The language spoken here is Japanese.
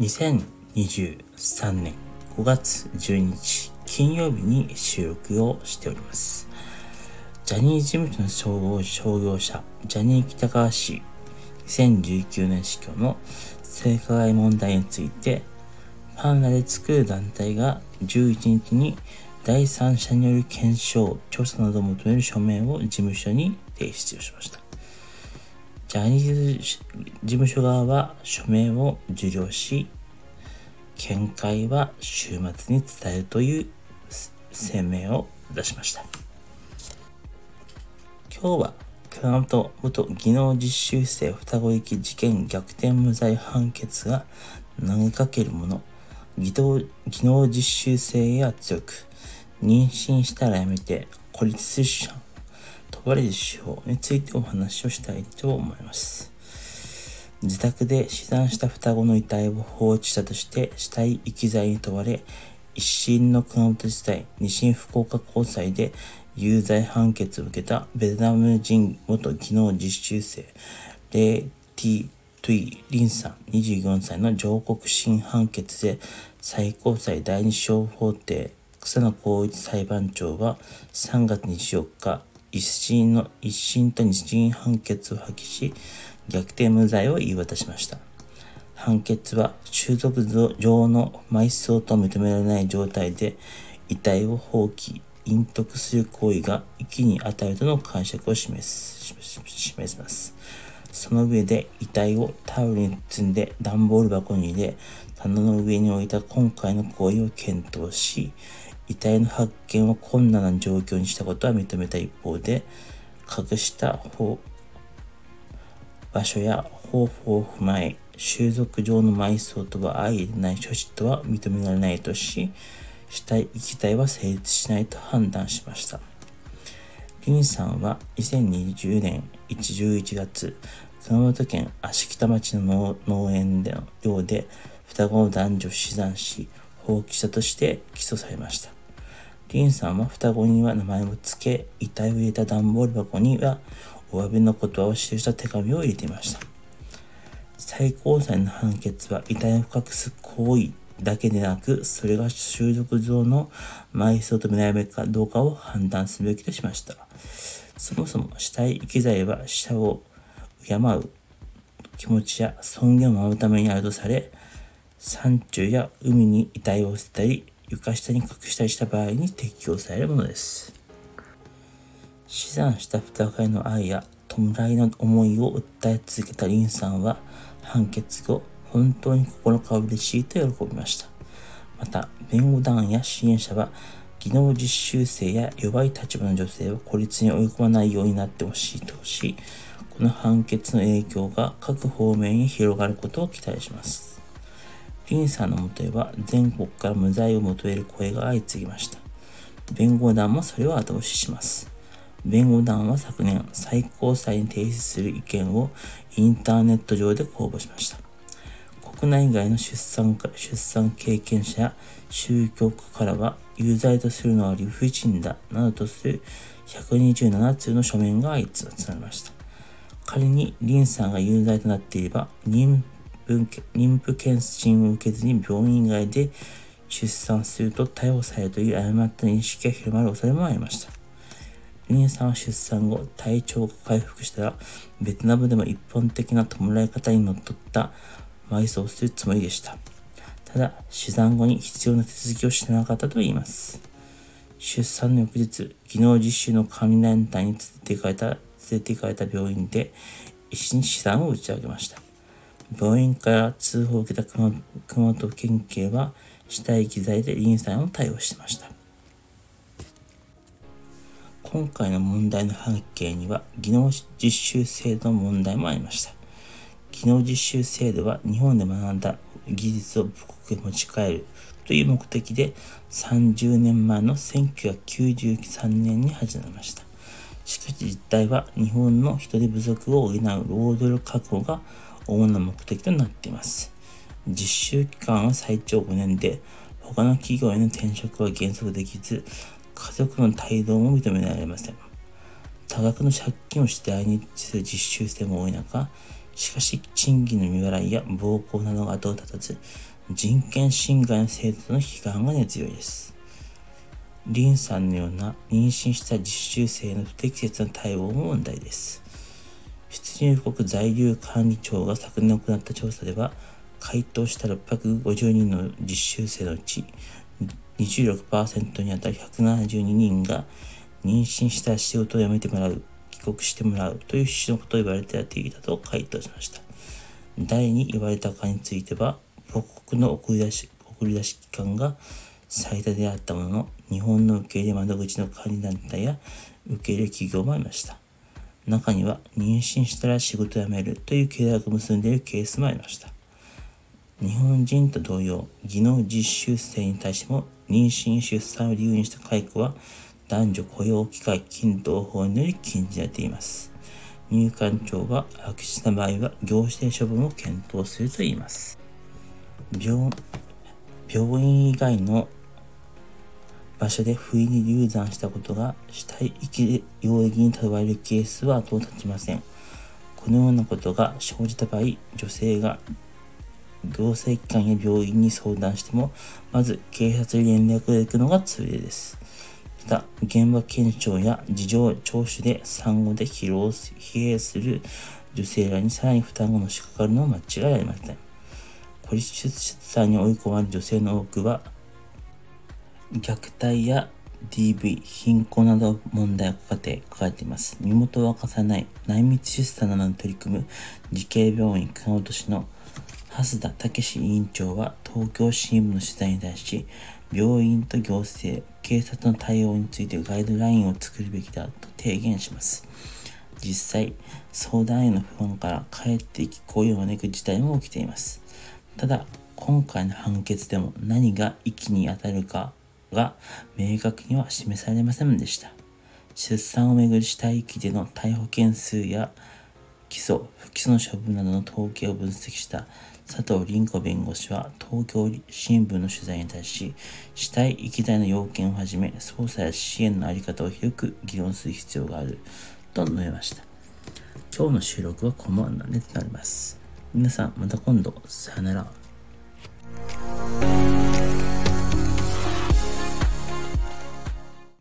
2023年5月12日金曜日に収録をしております。ジャニーズ事務所の総合商業者、ジャニー喜多川氏2019年死去の性加害問題について、ファンらで作る団体が11日に第三者による検証、調査などを求める書面を事務所に提出しました。ジャニーズ事務所側は書面を受領し、見解は週末に伝えるという声明を出しました。今日は熊本元技能実習生双子行き事件逆転無罪判決が投げかけるもの、技能実習生や強く、妊娠したらやめて孤立出産、問われる手法についてお話をしたいと思います。自宅で死産した双子の遺体を放置したとして死体遺棄罪に問われ、一審の熊本地裁、二審福岡高裁で有罪判決を受けたベトナム人元技能実習生、レイ・ティ・トゥイ・リンさん24歳の上告審判決で最高裁第二小法廷草野光一裁判長は3月24日、一審の一審と二審判決を破棄し、逆転無罪を言い渡しました。判決は収束上の埋葬と認められない状態で遺体を放棄、隠匿する行為が遺棄に与えるとの解釈を示す、示します。その上で遺体をタオルに包んで段ボール箱に入れ、棚の上に置いた今回の行為を検討し、遺体の発見を困難な状況にしたことは認めた一方で、隠した場所や方法を踏まえ、収束上の埋葬とは相入れない処置とは認められないとし、死体遺棄体は成立しないと判断しました。リンさんは2020年11月、熊本県芦北町の農園での寮で双子の男女死産し、放棄したとして起訴されました。リンさんは双子には名前を付け、遺体を入れた段ボール箱にはお詫びの言葉を記した手紙を入れていました。最高裁の判決は遺体を隠す行為だけでなく、それが収束上の埋葬と見られるかどうかを判断すべきとしました。そもそも死体遺棄罪は死者を敬う気持ちや尊厳を守るためにあるとされ、山中や海に遺体を捨てたり、床下に隠したりした場合に適用されるものです。死産した双子への愛や弔いの思いを訴え続けたリンさんは判決後、本当に心から嬉しいと喜びました。また、弁護団や支援者は、技能実習生や弱い立場の女性を孤立に追い込まないようになってほしいとし、この判決の影響が各方面に広がることを期待します。ンさんのもとへは全国から無罪を求める声が相次ぎました。弁護団もそれを後押しします。弁護団は昨年、最高裁に提出する意見をインターネット上で公募しました。国内外の出産出産経験者や宗教家からは、有罪とするのは理不尽だ、などとする127通の書面が相次がれました。仮にリンさんが有罪となっていれば、妊妊婦検診を受けずに病院外で出産すると逮捕されるという誤った認識が広まる恐れもありました。ユニさんは出産後、体調が回復したら、ベトナムでも一本的な弔い方にのっとった埋葬するつもりでした。ただ、死産後に必要な手続きをしてなかったと言います。出産の翌日、技能実習の管理団体に連れて行かれた、れて行かれた病院で、医師に死産を打ち上げました。病院から通報を受けた熊本県警は死体遺棄罪でリンさんを逮捕しました。今回の問題の背景には技能実習制度の問題もありました。技能実習制度は日本で学んだ技術を母国へ持ち帰るという目的で30年前の1993年に始めました。しかし実態は日本の人手不足を補う労働力確保が主な目的となっています。実習期間は最長5年で、他の企業への転職は原則できず、家族の帯同も認められません。多額の借金をして来日する実習生も多い中、しかし、賃金の未払いや暴行などが後を絶たず、人権侵害の制度の批判が根強いです。リンさんのような妊娠した実習生の不適切な対応も問題です。出入国在留管理庁が昨年行った調査では、回答した650人の実習生のうち26%にあたる172人が妊娠した仕事を辞めてもらう、帰国してもらうという趣旨のことを言われてやっていたと回答しました。誰に言われたかについては、母国の送り出し、送り出し機関が最多であったものの、日本の受け入れ窓口の管理団体や受け入れ企業もありました。中には妊娠したら仕事辞めるという契約を結んでいるケースもありました。日本人と同様、技能実習生に対しても妊娠出産を理由にした解雇は男女雇用機会均等法により禁じられています。入管庁は悪質な場合は行政処分を検討するといいます。病院以外の場所で不意に流産したことが死体遺棄領域に問われるケースは後を絶ちません。このようなことが生じた場合、女性が行政機関や病院に相談しても、まず警察に連絡が行くのが通例です。また、現場検証や事情聴取で産後で疲労、疲弊する女性らにさらに負担がのしかかるのは間違いありません。孤立出産に追い込まれる女性の多くは、虐待や DV、貧困など問題を抱え抱えています。身元を明かさない内密出産などに取り組む慈恵病院熊本市の蓮田武委員長は東京新聞の取材に対し、病院と行政、警察の対応についてガイドラインを作るべきだと提言します。実際、相談への不安から帰っていき行為を招く事態も起きています。ただ、今回の判決でも何が遺棄に当たるかが明確には示されませんでした。出産をめぐる死体遺棄での逮捕件数や起訴、不起訴の処分などの統計を分析した佐藤凛子弁護士は東京新聞の取材に対し、死体遺棄罪の要件をはじめ、捜査や支援の在り方を広く議論する必要があると述べました。今日の収録はこのままでとなります。皆さん、また今度、さよなら。